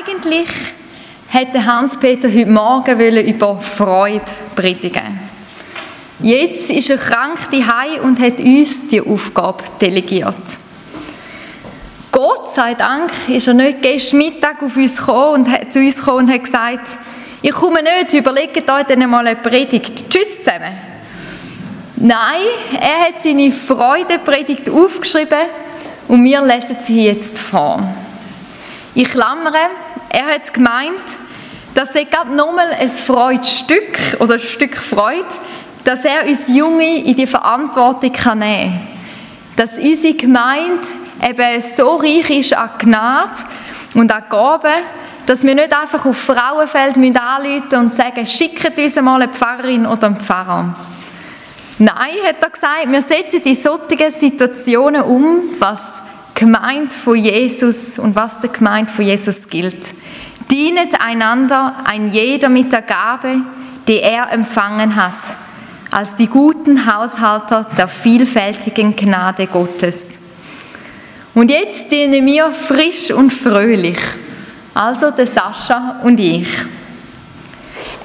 Eigentlich hätte Hans-Peter heute Morgen über Freude predigen Jetzt ist er krank daheim und hat uns die Aufgabe delegiert. Gott sei Dank ist er nicht gestern Mittag auf uns gekommen und hat, zu uns gekommen und hat gesagt, ich komme nicht, überlegt euch dann mal eine Predigt. Tschüss zusammen. Nein, er hat seine Freudepredigt aufgeschrieben und wir lesen sie jetzt vor. Ich klammere, er hat gemeint, dass er gerade nochmal ein Freudstück oder ein Stück Freude, dass er uns Junge in die Verantwortung kann nehmen kann. Dass unsere Gemeinde eben so reich ist an Gnade und an Gaben, dass wir nicht einfach auf Frauenfeld anrufen und sagen, schickt uns mal eine Pfarrerin oder einen Pfarrer. Nein, hat er gesagt, wir setzen in solchen Situationen um, was Gemeinde von Jesus und was der Gemeinde von Jesus gilt. Dienet einander ein jeder mit der Gabe, die er empfangen hat, als die guten Haushalter der vielfältigen Gnade Gottes. Und jetzt dienen wir frisch und fröhlich, also der Sascha und ich.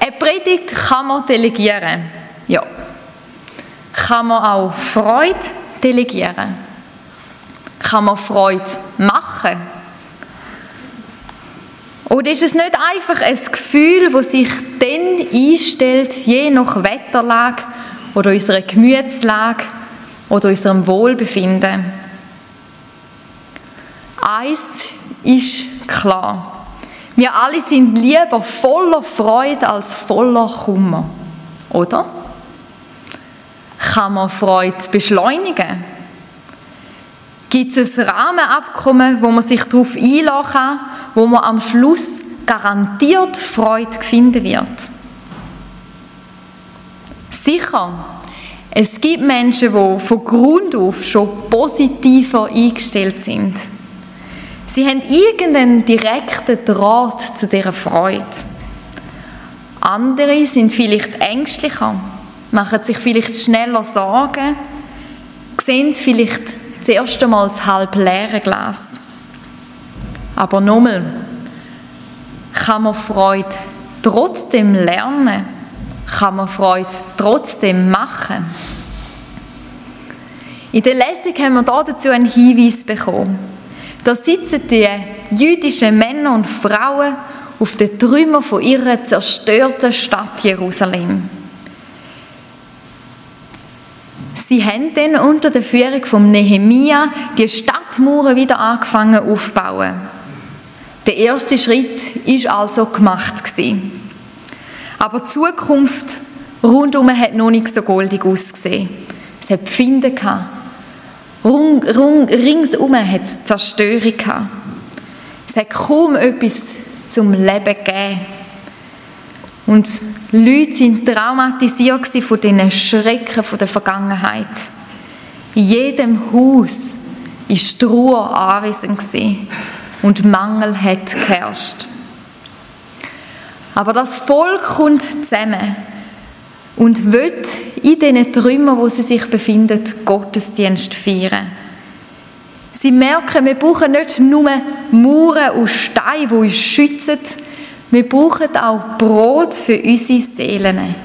Eine Predigt kann man delegieren, ja. Kann man auch Freude delegieren? Kann man Freude machen? Oder ist es nicht einfach ein Gefühl, das sich dann einstellt, je nach Wetterlage oder unserer Gemütslage oder unserem Wohlbefinden? Eins ist klar. Wir alle sind lieber voller Freude als voller Kummer. Oder? Kann man Freude beschleunigen? Gibt es ein Rahmenabkommen, wo man sich darauf einlassen kann, wo man am Schluss garantiert Freude finden wird? Sicher. Es gibt Menschen, die von Grund auf schon positiver eingestellt sind. Sie haben irgendeinen direkten Draht zu dieser Freude. Andere sind vielleicht ängstlicher, machen sich vielleicht schneller Sorgen, sehen vielleicht das erste Mal das halb leere Glas. Aber nochmal, kann man Freude trotzdem lernen? Kann man Freude trotzdem machen? In der Lesung haben wir dazu einen Hinweis bekommen. Da sitzen die jüdischen Männer und Frauen auf den Trümmern ihrer zerstörten Stadt Jerusalem. Sie haben dann unter der Führung von Nehemia die Stadtmauern wieder angefangen aufzubauen. Der erste Schritt ist also gemacht. Aber die Zukunft rundum hat noch nicht so goldig ausgesehen. Es hat Pfinde gehabt. Rung, rung, ringsum hat es Zerstörung gehabt. Es hat kaum etwas zum Leben gegeben. Und Leute sind traumatisiert von diesen Schrecken der Vergangenheit. In jedem Haus war Ruhe anwesend und Mangel hat geherrscht. Aber das Volk kommt zusammen und wird in diesen Trümmern, wo sie sich befinden, Gottesdienst feiern. Sie merken, wir brauchen nicht nur Mauern aus Stein, die uns schützen, wir brauchen auch Brot für unsere Seelen.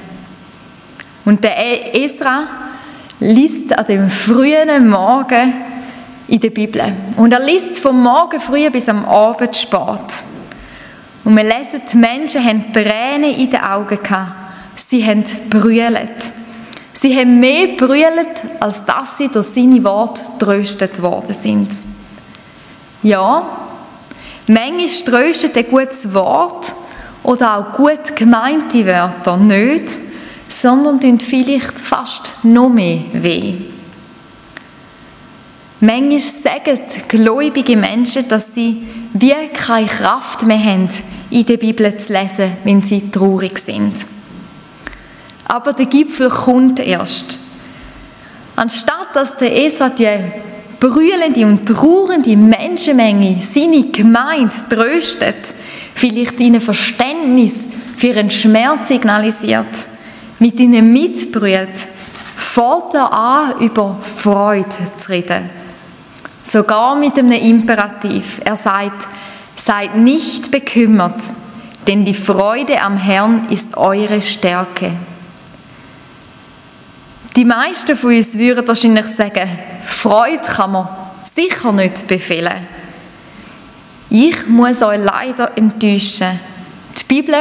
Und der Esra liest an dem frühen Morgen in der Bibel. Und er liest vom Morgen früh bis am Abend spät. Und wir lesen, die Menschen haben Tränen in den Augen gehabt Sie haben brüllt. Sie haben mehr brüllt, als dass sie durch seine Worte tröstet worden sind. Ja, manchmal tröstet ein gutes Wort oder auch gut gemeinte Wörter nicht, sondern tun vielleicht fast noch mehr weh. Manchmal sagen gläubige Menschen, dass sie wie keine Kraft mehr haben, in der Bibel zu lesen, wenn sie traurig sind. Aber der Gipfel kommt erst. Anstatt dass der Esra die brüllende und trauernde Menschenmenge seine Gemeinde tröstet, vielleicht ihnen Verständnis für ihren Schmerz signalisiert, mit ihnen mitbrüllt, fällt er an, über Freude zu reden. Sogar mit einem Imperativ. Er sagt, Seid nicht bekümmert, denn die Freude am Herrn ist eure Stärke. Die meisten von uns würden wahrscheinlich sagen, Freude kann man sicher nicht befehlen. Ich muss euch leider enttäuschen. Die Bibel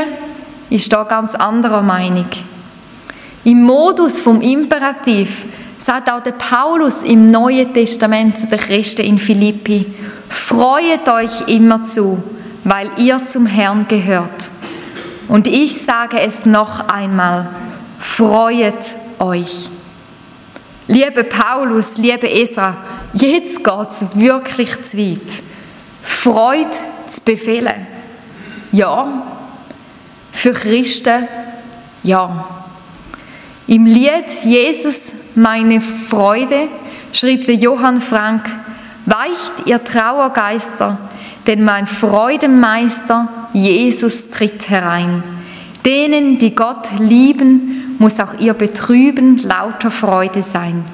ist da ganz anderer Meinung. Im Modus vom Imperativ sagt auch der Paulus im Neuen Testament zu den Christen in Philippi, freut euch immer zu, weil ihr zum Herrn gehört. Und ich sage es noch einmal, freut euch. Liebe Paulus, liebe Esra, jetzt geht es wirklich zu weit. Freude zu befehlen. Ja. Für Christen, ja. Im Lied Jesus meine Freude schrieb der Johann Frank, weicht ihr Trauergeister, denn mein Freudenmeister Jesus tritt herein. Denen, die Gott lieben, muss auch ihr Betrüben lauter Freude sein.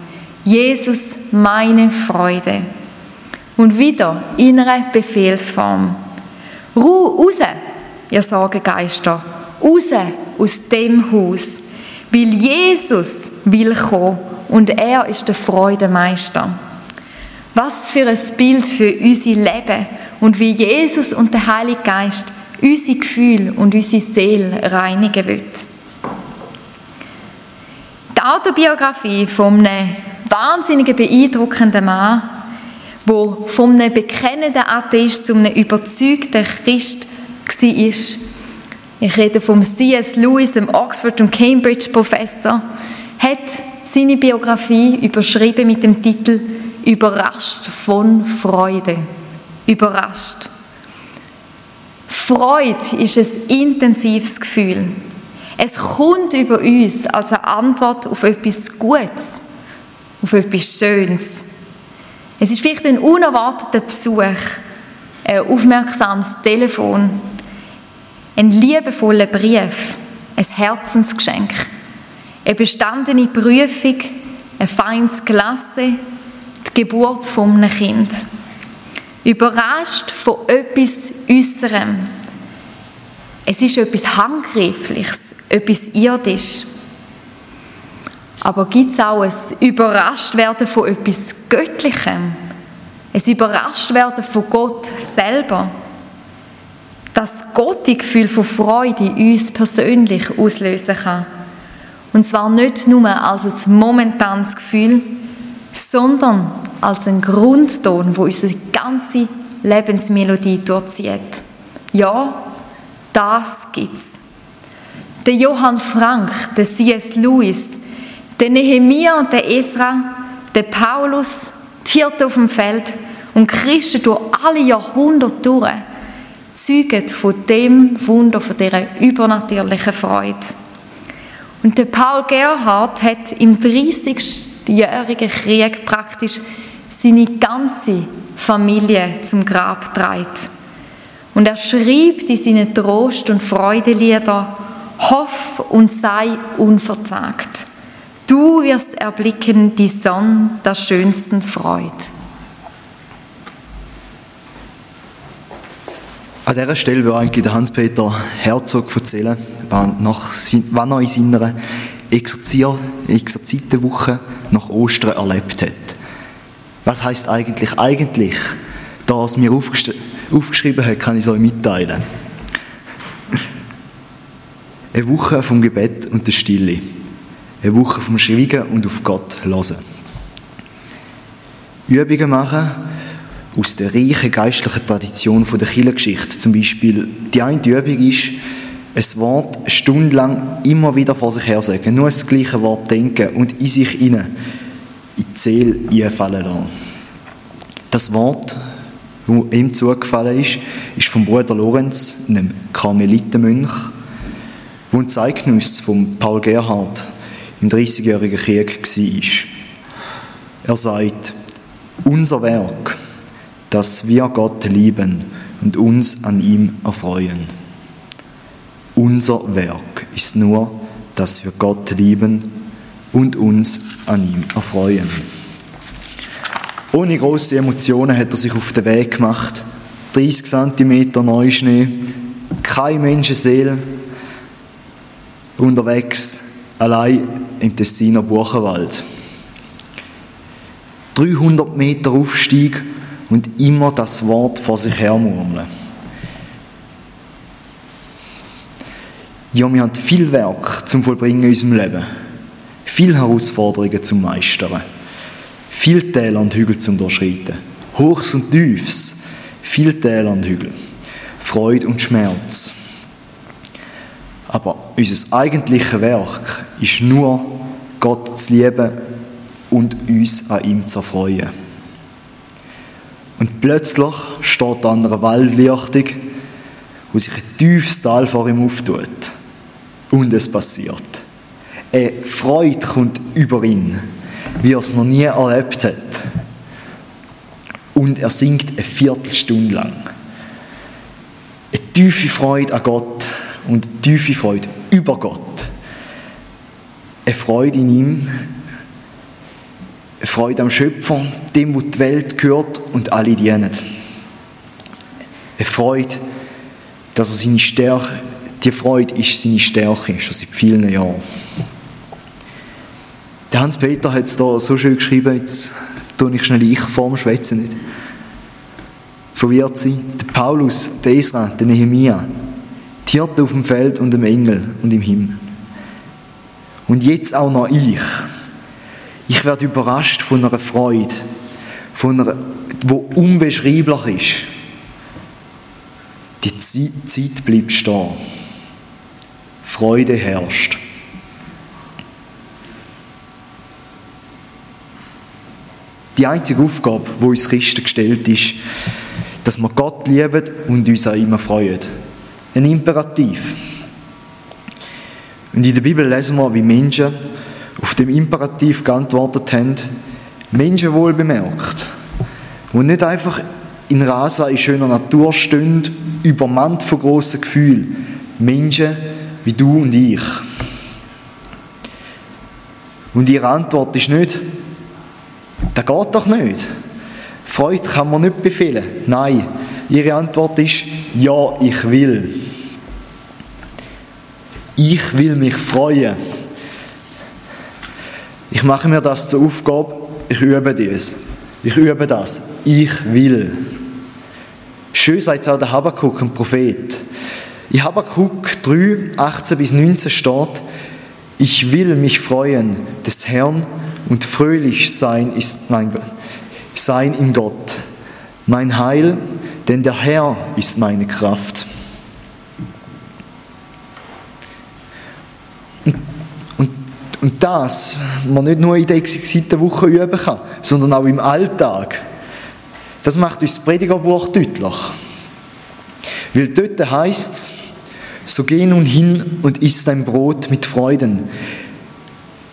Jesus, meine Freude. Und wieder innere Befehlsform. Ruhe raus, ihr Sorgegeister, raus aus dem Haus. Weil Jesus will kommen und er ist der Freudemeister. Was für ein Bild für unser Leben und wie Jesus und der Heilige Geist unsere Gefühle und unsere Seele reinigen wird. Die Autobiografie von einem wahnsinnigen, beeindruckenden Mann, der von einem bekennenden Atheist zu einem überzeugten Christ war, ich rede vom C.S. Lewis, dem Oxford- und Cambridge-Professor, hat seine Biografie überschrieben mit dem Titel Überrascht von Freude. Überrascht. Freude ist ein intensives Gefühl. Es kommt über uns als eine Antwort auf etwas Gutes, auf etwas Schönes. Es ist vielleicht ein unerwarteter Besuch, ein aufmerksames Telefon, ein liebevoller Brief, ein Herzensgeschenk, eine bestandene Prüfung, ein feines Klasse, die Geburt von einem Kind. Überrascht von etwas Äußerem. Es ist etwas Handgreifliches, etwas Irdisches. Aber gibt es auch ein Überraschtwerden von etwas Göttlichem? Ein Überraschtwerden von Gott selber? Das Gottgefühl von Freude in uns persönlich auslösen kann. Und zwar nicht nur als ein momentanes Gefühl, sondern als ein Grundton, wo unsere ganze Lebensmelodie durchzieht. Ja, das gibt's. Der Johann Frank, der C.S. Lewis, der Nehemia und der Esra, der Paulus, die Hirte auf dem Feld und Christen durch alle Jahrhunderte durch, zeugen von dem Wunder, von dieser übernatürlichen Freude. Und der Paul Gerhard hat im 30-jährigen Krieg praktisch seine ganze Familie zum Grab getragen. Und er schrieb in seinen Trost- und Freudelieder, Hoff und sei unverzagt. Du wirst erblicken die Sonne der schönsten Freude. An dieser Stelle will eigentlich Hans-Peter Herzog erzählen, wann er in seiner Exerzitenwoche nach Ostern erlebt hat. Was heißt eigentlich eigentlich? Da es mir aufgesch aufgeschrieben hat, kann ich es euch mitteilen. Eine Woche vom Gebet und der Stille. Eine Woche vom Schweigen und auf Gott hören. Übungen machen, aus der reichen geistlichen Tradition der Kirchengeschichte. Zum Beispiel, die eine Übung ist, ein Wort stundenlang immer wieder vor sich her sagen, nur das gleiche Wort denken und in sich hinein, in die Seele einfallen lassen. Das Wort, das ihm zugefallen ist, ist vom Bruder Lorenz, einem Karmelitenmönch, der ein Zeugnis von Paul Gerhard im 30-jährigen Krieg war. Er sagt, unser Werk, dass wir Gott lieben und uns an ihm erfreuen. Unser Werk ist nur, dass wir Gott lieben und uns an ihm erfreuen. Ohne große Emotionen hat er sich auf den Weg gemacht, 30 cm Neuschnee, keine Menschenseele, unterwegs, allein im Tessiner Buchenwald. 300 Meter Aufstieg und immer das Wort vor sich her murmeln. Ja, wir haben viel Werk zum Vollbringen in unserem Leben. Viele Herausforderungen zum Meistern. Viel Täler und Hügel zum Durchschreiten. Hochs und Tiefs. Viel Täler und Hügel. Freude und Schmerz. Aber unser eigentliches Werk ist nur, Gott zu lieben und uns an ihm zu erfreuen. Und plötzlich steht an einer Waldlichtung, wo sich ein tiefes Tal vor ihm auftut. Und es passiert. Eine Freude kommt über ihn, wie er es noch nie erlebt hat. Und er singt eine Viertelstunde lang. Eine tiefe Freude an Gott und tiefe Freude über Gott. Eine Freude in ihm, eine Freude am Schöpfer, dem, wo die Welt gehört und alle dienen. Eine Freude, dass er seine Stärke die Freude ist seine Stärke, schon seit vielen Jahren. Der Hans-Peter hat es da so schön geschrieben, jetzt tue ich schnell ich vor dem nicht. Verwirrt sie. Der Paulus, der Esra, der Nehemia, die Hirte auf dem Feld und im Engel und im Himmel. Und jetzt auch noch ich. Ich werde überrascht von einer Freude, von einer, die unbeschreiblich ist. Die Zeit bleibt stehen. Freude herrscht. Die einzige Aufgabe, die uns Christen gestellt ist, dass wir Gott lieben und uns an ihm freuen. Ein Imperativ. Und in der Bibel lesen wir, wie Menschen auf dem Imperativ geantwortet haben, Menschen wohl bemerkt, die nicht einfach in Rasa in schöner Natur stehen, übermannt von grossen Gefühlen. Menschen, wie du und ich. Und ihre Antwort ist nicht, das geht doch nicht. Freude kann man nicht befehlen. Nein, ihre Antwort ist, ja, ich will. Ich will mich freuen. Ich mache mir das zur Aufgabe, ich übe dies. Ich übe das. Ich will. Schön sagt es auch der Habakkuk, ein Prophet. In Habakkuk 3, 18 bis 19 steht, ich will mich freuen des Herrn und fröhlich sein ist mein sein in Gott, mein Heil, denn der Herr ist meine Kraft. Und, und, und das, man nicht nur in der exquisiten Woche üben kann, sondern auch im Alltag, das macht uns das Predigerbuch deutlich. Weil dort heißt es, so geh nun hin und iss dein Brot mit Freuden.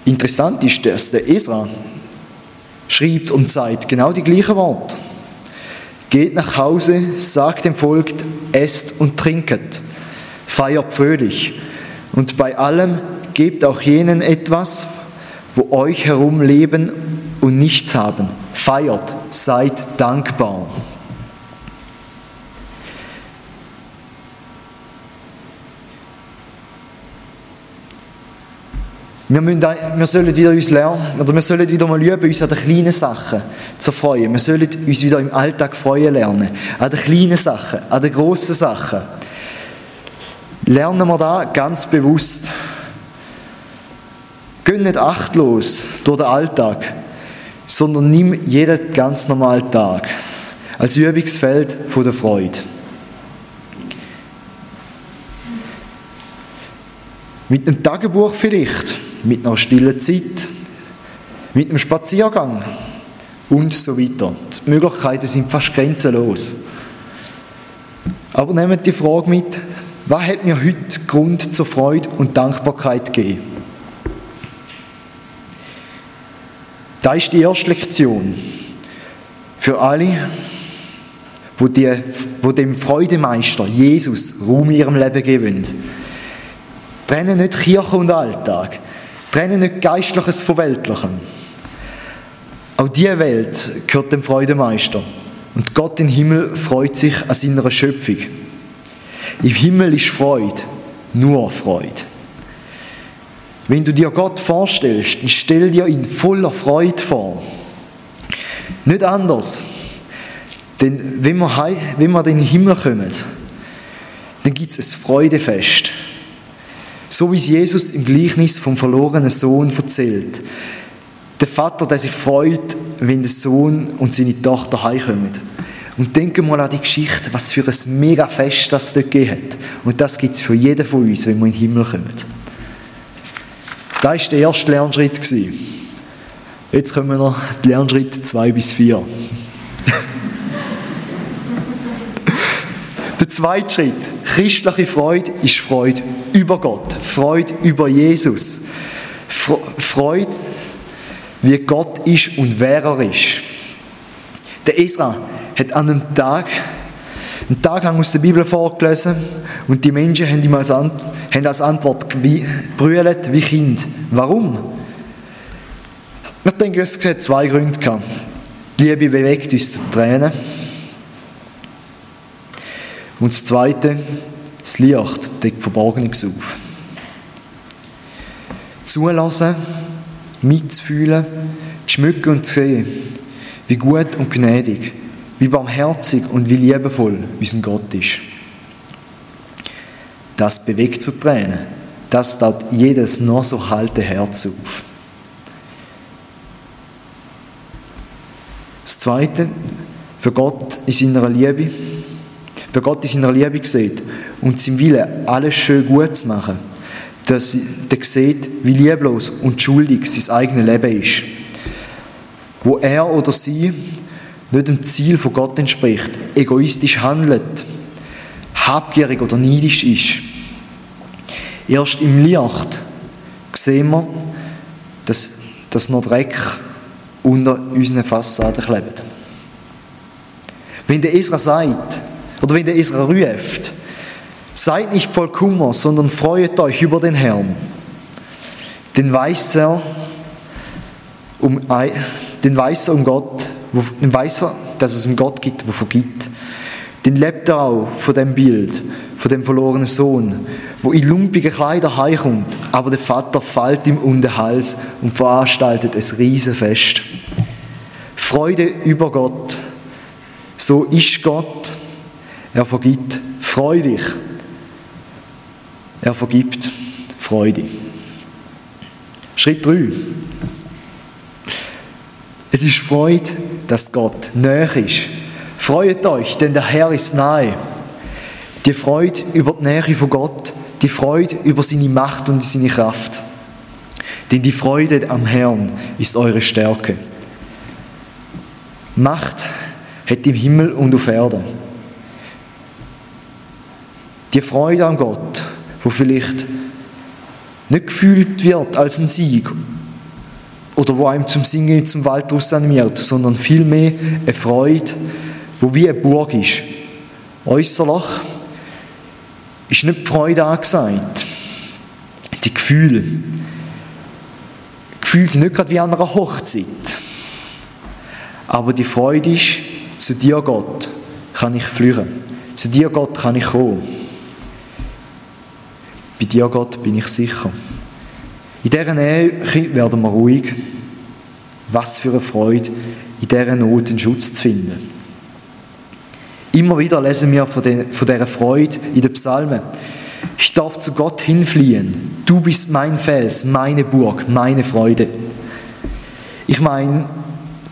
Interessant ist, dass der Esra schreibt und sagt genau die gleichen Worte. Geht nach Hause, sagt dem Volk, esst und trinket, feiert fröhlich und bei allem gebt auch jenen etwas, wo euch herum leben und nichts haben. Feiert, seid dankbar. Wir, müssen, wir sollen wieder uns lernen, oder wir sollen wieder mal üben, uns an den kleinen Sachen zu freuen. Wir sollen uns wieder im Alltag freuen lernen. An den kleinen Sachen, an den grossen Sachen. Lernen wir da ganz bewusst. Geh nicht achtlos durch den Alltag, sondern nimm jeden ganz normalen Tag als Übungsfeld von der Freude. Mit einem Tagebuch vielleicht mit einer stillen Zeit, mit einem Spaziergang und so weiter. Die Möglichkeiten sind fast grenzenlos. Aber nehmt die Frage mit, was hat mir heute Grund zur Freude und Dankbarkeit gegeben? Das ist die erste Lektion für alle, wo, die, wo dem Freudemeister Jesus Raum in ihrem Leben geben Trennen nicht Kirche und Alltag. Trenne nicht Geistliches von Weltlichem. Auch diese Welt gehört dem Freudemeister. Und Gott im Himmel freut sich an seiner Schöpfung. Im Himmel ist Freude, nur Freude. Wenn du dir Gott vorstellst, dann stell dir ihn voller Freude vor. Nicht anders. Denn wenn wir, wenn wir in den Himmel kommen, dann gibt es ein Freudefest. So wie es Jesus im Gleichnis vom verlorenen Sohn erzählt. Der Vater, der sich freut, wenn der Sohn und seine Tochter heimkommen. Und denken mal an die Geschichte, was für ein mega Fest das dort gegeben hat. Und das gibt es für jeden von uns, wenn wir in den Himmel kommen. Das war der erste Lernschritt. Jetzt kommen wir die Lernschritte 2 bis 4. der zweite Schritt, christliche Freude, ist Freude über Gott, Freude über Jesus. Freude, wie Gott ist und wer er ist. Der Esra hat an einem Tag einen Tag aus der Bibel vorgelesen und die Menschen haben ihm als, Ant haben als Antwort gebrüllt wie Kind. Warum? Ich denke, es hat zwei Gründe gehabt. Die Liebe bewegt uns zu Tränen. Und das Zweite, das Licht deckt Verborgenes auf. Zulassen, mitzufühlen, zu schmücken und zu sehen, wie gut und gnädig wie barmherzig und wie liebevoll unser Gott ist. Das bewegt zu Tränen. Das taut jedes noch so halte Herz auf. Das Zweite, für Gott in seiner Liebe, für Gott in seiner Liebe sieht und sein Wille, alles schön gut zu machen, dass er sieht, wie lieblos und schuldig sein eigenes Leben ist. Wo er oder sie nicht dem Ziel von Gott entspricht, egoistisch handelt, habgierig oder neidisch ist. Erst im Licht sehen wir, dass, dass noch Dreck unter unseren Fassaden klebt. Wenn der Esra sagt, oder wenn der Esra ruft, seid nicht voll Kummer, sondern freut euch über den Herrn, dann weiß er um, den weiß er um Gott, dann weiß er, dass es einen Gott gibt, der vergibt. Dann lebt auch von dem Bild, von dem verlorenen Sohn, wo in lumpigen Kleider heimkommt, aber der Vater fällt ihm um den Hals und veranstaltet ein Riesenfest. Freude über Gott. So ist Gott. Er vergibt. Freu dich. Er vergibt. Freude. Schritt 3. Es ist Freude, dass Gott näher ist. Freut euch, denn der Herr ist nahe. Die Freude über die Nähe von Gott, die Freude über seine Macht und seine Kraft. Denn die Freude am Herrn ist eure Stärke. Macht hat im Himmel und auf Erden. Die Freude an Gott, wo vielleicht nicht gefühlt wird als ein Sieg oder wo einem zum Singen zum Wald animiert, sondern vielmehr eine Freude, wo wie eine Burg ist. Äußerlich ist nicht die Freude angesagt, die Gefühle. Gefühle sind nicht gerade wie an einer Hochzeit. Aber die Freude ist, zu dir Gott kann ich flüren. Zu dir Gott kann ich kommen. Bei dir Gott bin ich sicher. In dieser Nähe werden wir ruhig. Was für eine Freude, in dieser Not einen Schutz zu finden. Immer wieder lesen wir von, den, von dieser Freude in den Psalmen. Ich darf zu Gott hinfliehen. Du bist mein Fels, meine Burg, meine Freude. Ich meine,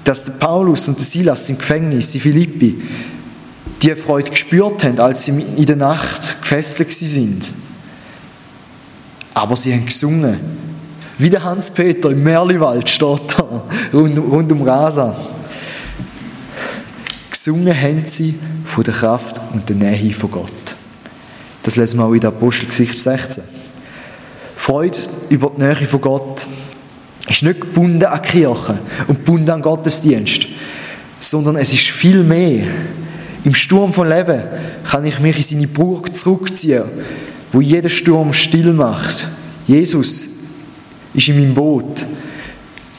dass der Paulus und der Silas im Gefängnis in Philippi die Freude gespürt haben, als sie in der Nacht gefesselt sind. Aber sie haben gesungen wie der Hans-Peter im Merliwald steht da, rund, rund um Rasa. Gesungen haben sie von der Kraft und der Nähe von Gott. Das lesen wir auch in der Apostelgesicht 16. Freude über die Nähe von Gott ist nicht gebunden an Kirche und gebunden an Gottesdienst, sondern es ist viel mehr. Im Sturm von Leben kann ich mich in seine Burg zurückziehen, wo jeder Sturm still macht. Jesus ist in meinem Boot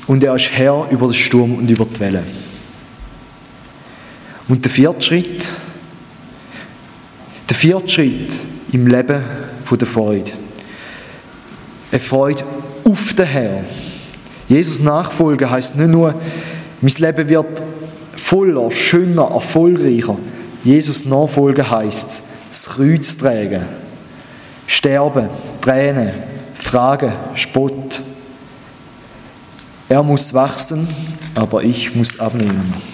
und er ist Herr über den Sturm und über die Wellen. Und der vierte Schritt, der vierte Schritt im Leben von der Freude. Eine Freude auf den Herrn. Jesus nachfolgen heißt nicht nur, mein Leben wird voller, schöner, erfolgreicher. Jesus nachfolgen heißt, das Kreuz tragen, sterben, Tränen, Fragen, Spott. Er muss wachsen, aber ich muss abnehmen.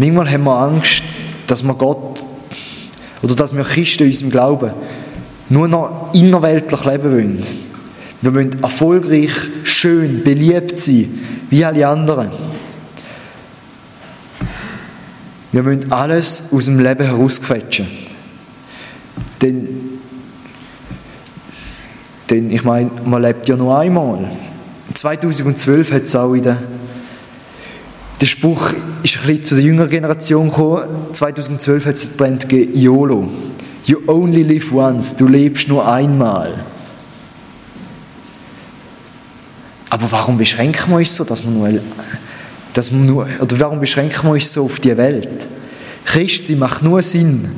Manchmal haben wir Angst, dass wir Gott oder dass wir Christen in unserem Glauben nur noch innerweltlich leben wollen. Wir wollen erfolgreich, schön, beliebt sein, wie alle anderen. Wir wollen alles aus dem Leben herausquetschen. Denn, denn ich meine, man lebt ja nur einmal. 2012 hat es auch wieder der Spruch ist ein bisschen zu der jüngeren Generation gekommen. 2012 hat es den Trend gegeben, YOLO. You only live once. Du lebst nur einmal. Aber warum beschränken wir uns so, dass wir nur, dass wir nur oder warum beschränken wir uns so auf die Welt? Christsein macht nur Sinn,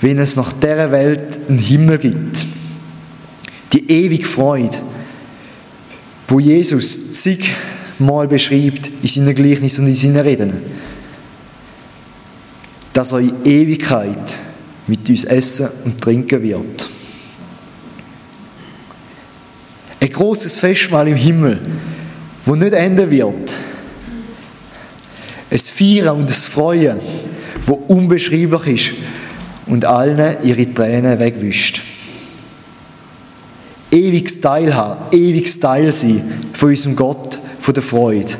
wenn es nach dieser Welt einen Himmel gibt. Die ewige Freude, wo Jesus zig mal beschreibt in seinen Gleichnissen und in seinen Reden, dass er in Ewigkeit mit uns essen und trinken wird. Ein großes Festmahl im Himmel, wo nicht enden wird. Es Feiern und es Freuen, wo unbeschreiblich ist und allen ihre Tränen wegwischt. Ewiges Teilhaben, ewiges Teil sein von unserem Gott, von der Freude.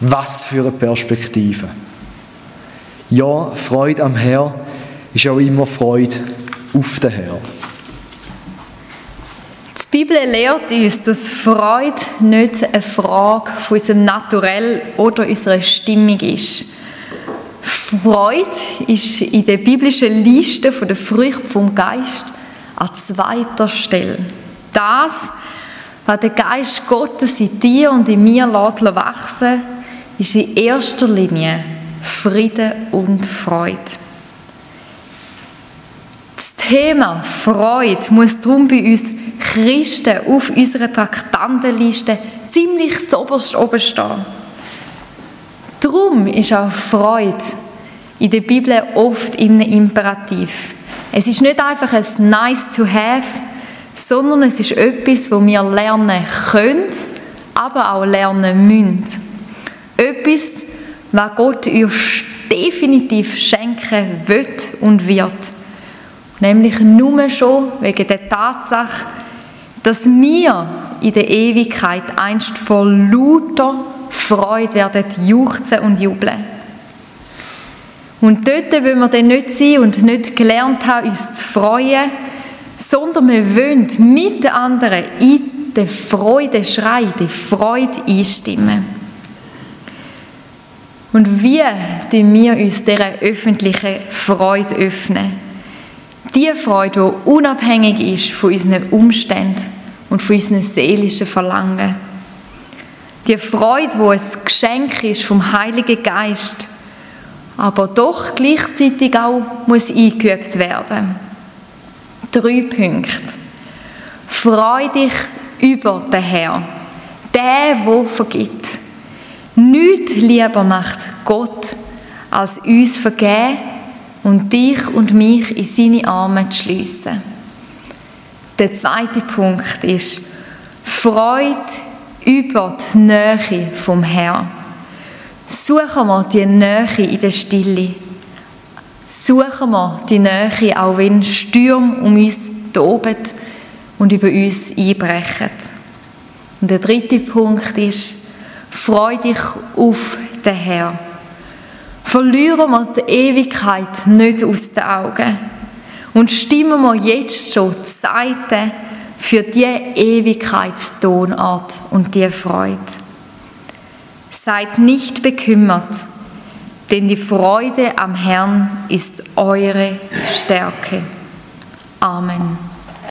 Was für eine Perspektive. Ja, Freude am Herr ist auch immer Freude auf den Herr. Die Bibel lehrt uns, dass Freude nicht eine Frage von unserem Naturell oder unserer Stimmung ist. Freude ist in der biblischen Liste der Früchte vom Geist an zweiter Stelle. Das, was der Geist Gottes in dir und in mir wachsen ist in erster Linie Frieden und Freude. Das Thema Freude muss darum bei uns Christen auf unserer Traktandenliste ziemlich zuoberst oben stehen. Darum ist auch Freude in der Bibel oft im Imperativ. Es ist nicht einfach ein Nice to have, sondern es ist etwas, wo wir lernen können, aber auch lernen müssen. Etwas, was Gott uns definitiv schenken wird und wird. Nämlich nur schon wegen der Tatsache, dass wir in der Ewigkeit einst vor lauter Freude werden juchzen und jubeln. Und dort wollen wir dann nicht sein und nicht gelernt haben, uns zu freuen, sondern wir wollen mit den anderen in den Freudeschrei, die Freude einstimmen. Und wie tun wir uns dieser öffentlichen Freude öffnen? Die Freude, die unabhängig ist von unseren Umständen und von unseren seelischen Verlangen. Die Freude, die ein Geschenk ist vom Heiligen Geist, aber doch gleichzeitig auch muss eingeübt werden muss. Drei Punkte. Freu dich über den Herrn, der, der vergibt. Nichts lieber macht Gott, als uns vergeben und dich und mich in seine Arme zu schliessen. Der zweite Punkt ist Freude über die Nähe vom Herrn. Suchen wir die Nähe in der Stille suchen wir die Nähe, auch wenn Stürme um uns toben und über uns einbrechen. Und der dritte Punkt ist, freu dich auf den Herrn. Verlieren wir die Ewigkeit nicht aus den Augen und stimmen wir jetzt schon die Seite für die Ewigkeitstonart und die Freude. Seid nicht bekümmert, denn die Freude am Herrn ist eure Stärke. Amen.